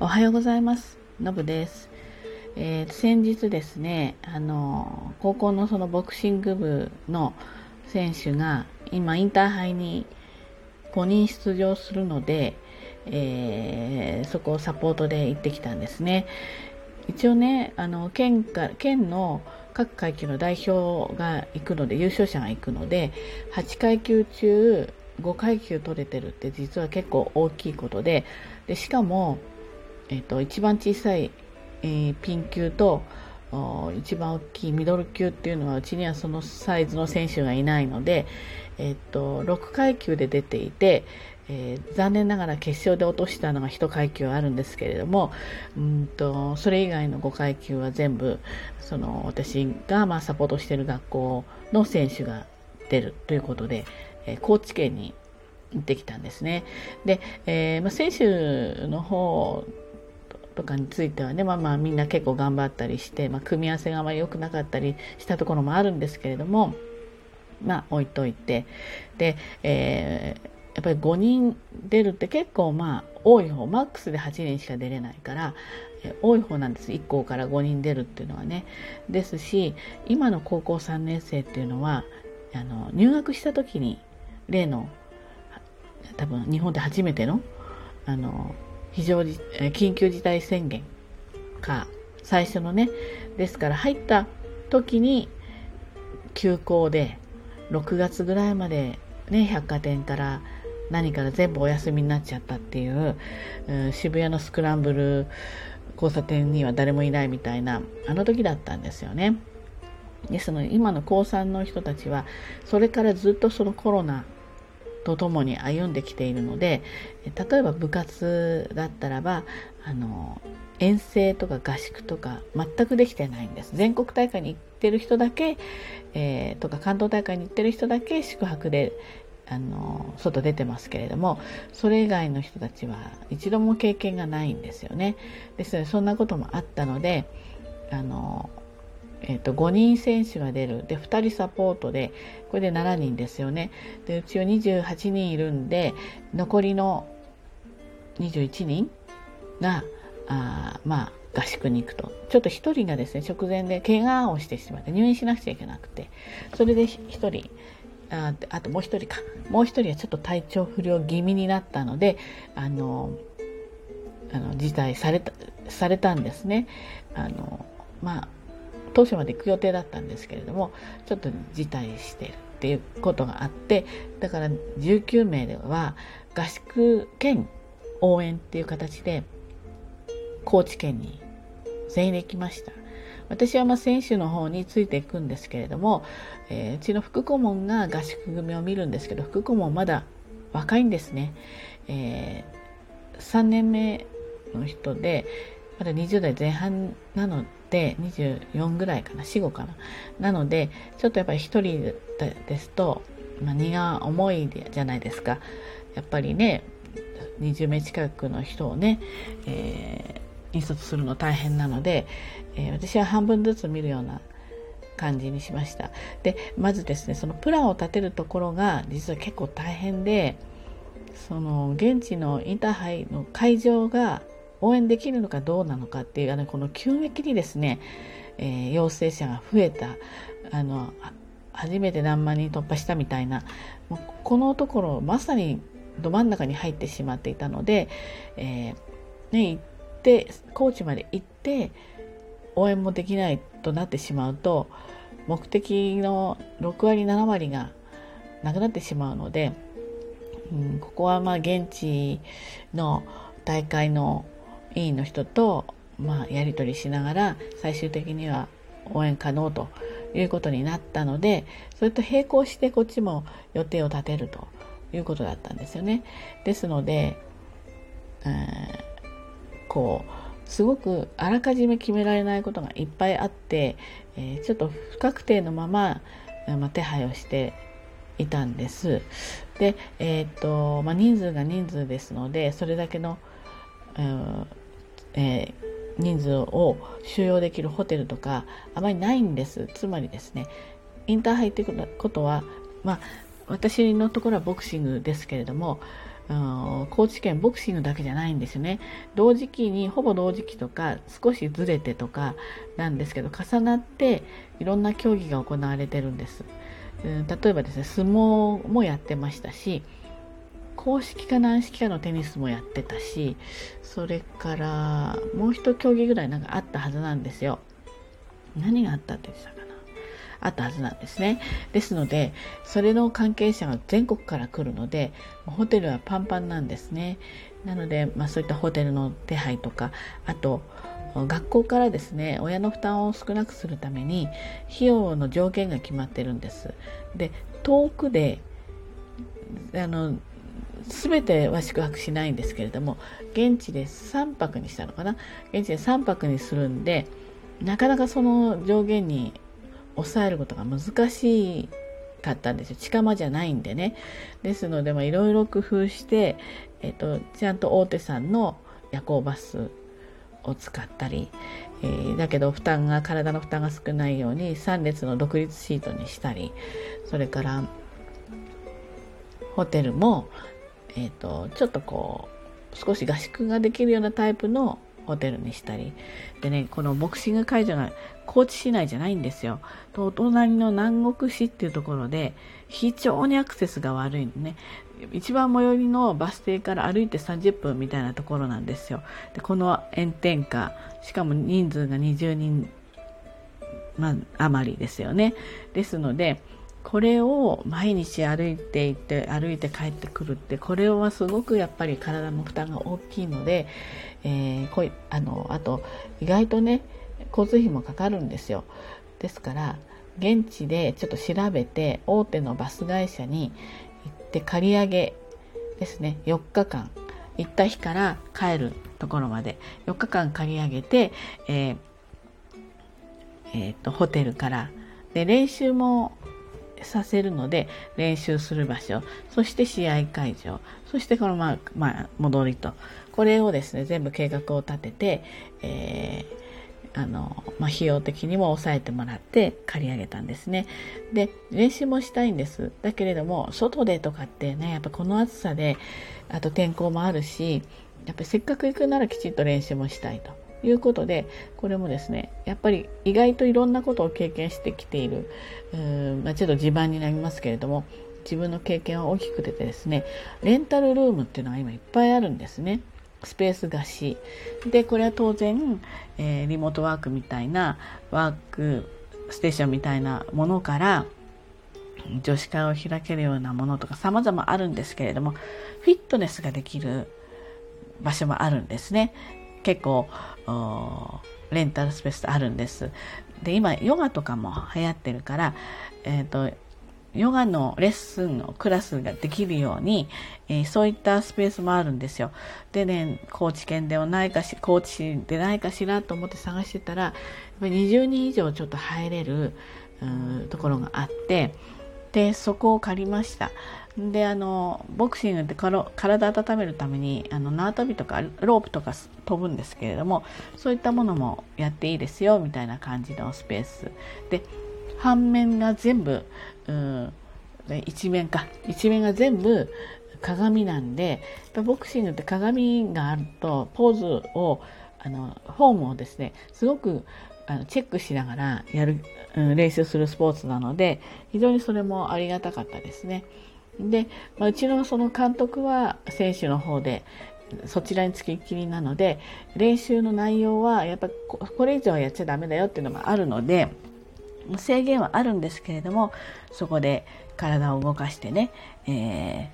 おはようございます。のぶです。えー、先日ですね、あの、高校のそのボクシング部の選手が今インターハイに5人出場するので、えー、そこをサポートで行ってきたんですね。一応ね、あの、県か、県の各階級の代表が行くので、優勝者が行くので、8階級中5階級取れてるって実は結構大きいことで、でしかも、えーと、一番小さい、えー、ピン級と一番大きいミドル級っていうのはうちにはそのサイズの選手がいないので、えーと、と6階級で出ていて、えー、残念ながら決勝で落としたのが1階級あるんですけれどもうんとそれ以外の5階級は全部その私がまあサポートしている学校の選手が出るということで、えー、高知県に行ってきたんですね。で、えーまあ、選手の方とかについてはね、まあまあみんな結構頑張ったりして、まあ、組み合わせがあまり良くなかったりしたところもあるんですけれども、まあ置いといて、で、えー、やっぱり5人出るって結構まあ多い方、マックスで8人しか出れないから、え多い方なんです。1校から5人出るっていうのはね。ですし、今の高校3年生っていうのは、あの入学した時に例の多分日本で初めてのあの非常時緊急事態宣言か最初のねですから入った時に休校で6月ぐらいまでね百貨店から何から全部お休みになっちゃったっていう、渋谷のスクランブル交差点には誰もいないみたいなあの時だったんですよね。ですので今の高3の人たちはそれからずっとそのコロナとともに歩んできているので例えば部活だったらばあの遠征とか合宿とか全くできてないんです。全国大会に行ってる人だけ、えー、とか関東大会に行ってる人だけ宿泊であの外出てますけれどもそれ以外の人たちは一度も経験がないんですよね。ですのでそんなこともあったのであのえーと、5人選手が出る。で2人サポートでこれで7人ですよね。でうちは28人いるんで残りの21人があまあ合宿に行くと。ちょっと1人がですね直前で怪我をしてしまって入院しなくちゃいけなくて。それで1人ああともう1人か。もう1人はちょっと体調不良気味になったのであのあの辞退されたされたんですね。あのまあ当初まで行く予定だったんですけれどもちょっと辞退してるっていうことがあってだから19名では合宿兼応援っていう形で高知県に全員で行きました。私はまあ選手の方についていくんですけれども、えー、うちの副顧問が合宿組を見るんですけど副顧問まだ若いんですね、えー、3年目の人でまだ20代前半なので24ぐらいかな45かな。なのでちょっとやっぱり1人ですと、まあ、荷が重いじゃないですか。やっぱりね20名近くの人をね、えー、引率するの大変なので、えー、私は半分ずつ見るような感じにしました。でまずですねそのプランを立てるところが実は結構大変でその現地のインターハイの会場が応援できるのかどうなのかっていうあのこの急激にですね、えー、陽性者が増えたあの初めて何万人突破したみたいなこのところまさにど真ん中に入ってしまっていたので、えー、ね、行って高知まで行って応援もできないとなってしまうと目的の6割7割がなくなってしまうので、うん、ここはまあ現地の大会の委員の人と、まあ、やり取りしながら最終的には応援可能ということになったのでそれと並行してこっちも予定を立てるということだったんですよね。ですので、えー、こうすごくあらかじめ決められないことがいっぱいあって、えー、ちょっと不確定のまま、まあ、手配をしていたんです。で、えー、っとまあ、人数が人数ですのでそれだけの、えー、人数を収容できるホテルとかあまりないんです。つまりですねインターハイってことはまあ私のところはボクシングですけれども高知県ボクシングだけじゃないんですよね。同時期にほぼ同時期とか少しずれてとかなんですけど重なっていろんな競技が行われてるんです、うん、例えばですね相撲もやってましたし公式か軟式かのテニスもやってたしそれからもう一競技ぐらいなんかあったはずなんですよ何があったって言ってたかなあったはずなんですね。ですので、それの関係者が全国から来るので、ホテルはパンパンなんですね。なので、まあ、そういったホテルの手配とか、あと、学校からですね、親の負担を少なくするために、費用の上限が決まってるんです。で、遠くで、あの、すべては宿泊しないんですけれども、現地で3泊にしたのかな？現地で3泊にするんで、なかなかその上限に抑えることが難しかったんですよ。近場じゃないんでね。ですので、いろいろ工夫して、えっ、と、ちゃんと大手さんの夜行バスを使ったり、えー、だけど負担が、体の負担が少ないように3列の独立シートにしたり、それから、ホテルも、えっ、ー、と、ちょっとこう、少し合宿ができるようなタイプのホテルにしたり。でね、このボクシング会場が高知市内じゃないんですよ。とお隣の南国市っていうところで非常にアクセスが悪いのね。一番最寄りのバス停から歩いて30分みたいなところなんですよ。でこの炎天下、しかも人数が20人、まあ、余りですよね。ですので、これを毎日歩いていって歩いて帰ってくるってこれはすごくやっぱり体の負担が大きいので、えー、こいあのあと意外とね交通費もかかるんですよ。ですから現地でちょっと調べて大手のバス会社に行って借り上げですね4日間行った日から帰るところまで4日間借り上げて、えーえーとホテルから。で練習もさせるので練習する場所。そして試合会場。そしてこのまあ、まあ、戻りと。これをですね全部計画を立てて、えー、あのまあ、費用的にも抑えてもらって借り上げたんですね。で練習もしたいんです。だけれども外でとかってねやっぱこの暑さであと天候もあるしやっぱせっかく行くならきちんと練習もしたいと。いうことでこれもですねやっぱり意外といろんなことを経験してきているうん、まあ、ちょっと自慢になりますけれども自分の経験は大きくてですねレンタルルームっていうのが今いっぱいあるんですね。スペース貸しでこれは当然、えー、リモートワークみたいなワークステーションみたいなものから女子会を開けるようなものとか様々あるんですけれどもフィットネスができる場所もあるんですね結構レンタルスペースあるんです。で今ヨガとかも流行ってるから、えーと、ヨガのレッスンのクラスができるように、えー、そういったスペースもあるんですよ。でね、高知県ではないかし、高知市でないかしらと思って探してたら、やっぱり20人以上ちょっと入れるところがあって、で、そこを借りました。であのボクシングって体温めるためにあの縄跳びとかロープとか飛ぶんですけれどもそういったものもやっていいですよみたいな感じのスペースで半面が全部うん一面か一面が全部鏡なんでボクシングって鏡があるとポーズをあのフォームをですねすごくあのチェックしながらやる、うん、練習するスポーツなので非常にそれもありがたかったですね。で、まあ、うちのその監督は選手の方でそちらにつきっきりなので練習の内容はやっぱこれ以上はやっちゃダメだよっていうのもあるので制限はあるんですけれどもそこで体を動かしてね、え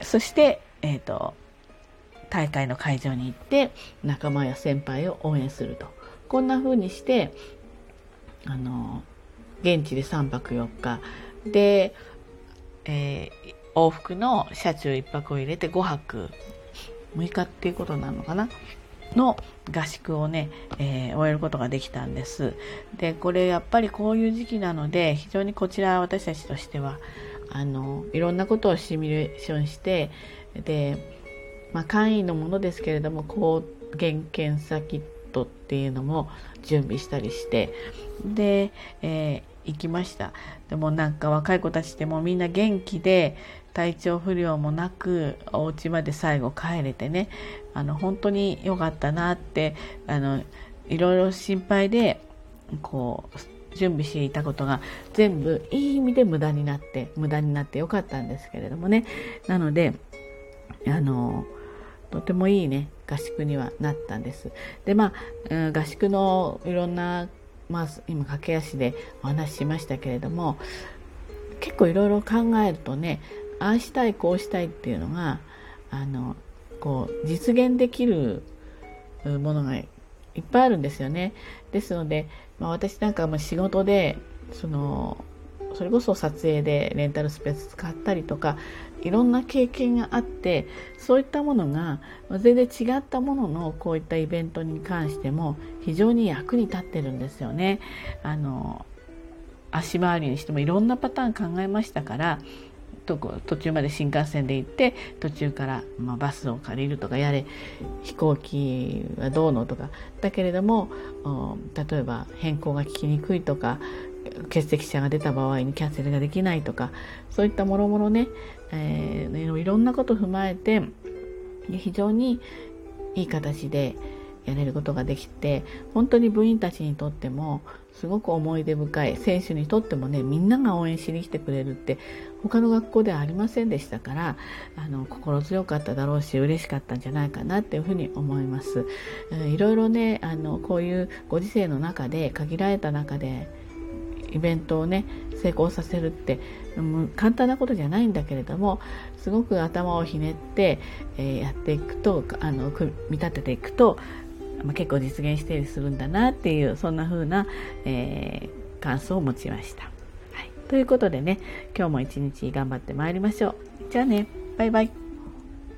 ー、そして、えーと、大会の会場に行って仲間や先輩を応援すると。こんな風にしてあの現地で3泊4日。でえー、往復の車中1泊を入れて5泊6日っていうことなのかな？の合宿をね、えー、終えることができたんです。で、これやっぱりこういう時期なので、非常にこちら私たちとしては、あの、いろんなことをシミュレーションして、で、まあ、簡易のものですけれども、抗原検査キットっていうのも準備したりして、で、えー行きました。でもなんか若い子たちでもみんな元気で体調不良もなくお家まで最後帰れてね。あの本当に良かったなってあのいろいろ心配でこう準備していたことが全部いい意味で無駄になって無駄になってよかったんですけれどもね。なのであのとてもいいね合宿にはなったんです。でまあ合宿のいろんな、まあ、今駆け足でお話ししましたけれども結構いろいろ考えるとねああしたいこうしたいっていうのがあのこう実現できるものがいっぱいあるんですよね。ですので、まあ、私なんかも仕事でそのそれこそ撮影でレンタルスペース使ったりとかいろんな経験があってそういったものが全然違ったもののこういったイベントに関しても非常に役に立ってるんですよね。あの足回りにしてもいろんなパターン考えましたから途中まで新幹線で行って途中から、まあ、バスを借りるとかやれ飛行機はどうのとかだけれども例えば変更が聞きにくいとか欠席者が出た場合にキャンセルができないとかそういったもろもろね、えー、いろんなことを踏まえて非常にいい形でやれることができて本当に部員たちにとってもすごく思い出深い選手にとってもねみんなが応援しに来てくれるって他の学校ではありませんでしたからあの心強かっただろうし嬉しかったんじゃないかなっていうふうに思います。いろいろねあのこういうご時世の中で限られた中でイベントをね成功させるって、簡単なことじゃないんだけれどもすごく頭をひねって、えー、やっていくとあの組み立てていくと、まあ、結構実現したりするんだなっていうそんな風な、えー、感想を持ちました。はい、ということでね今日も一日頑張ってまいりましょう。じゃあねバイバイ。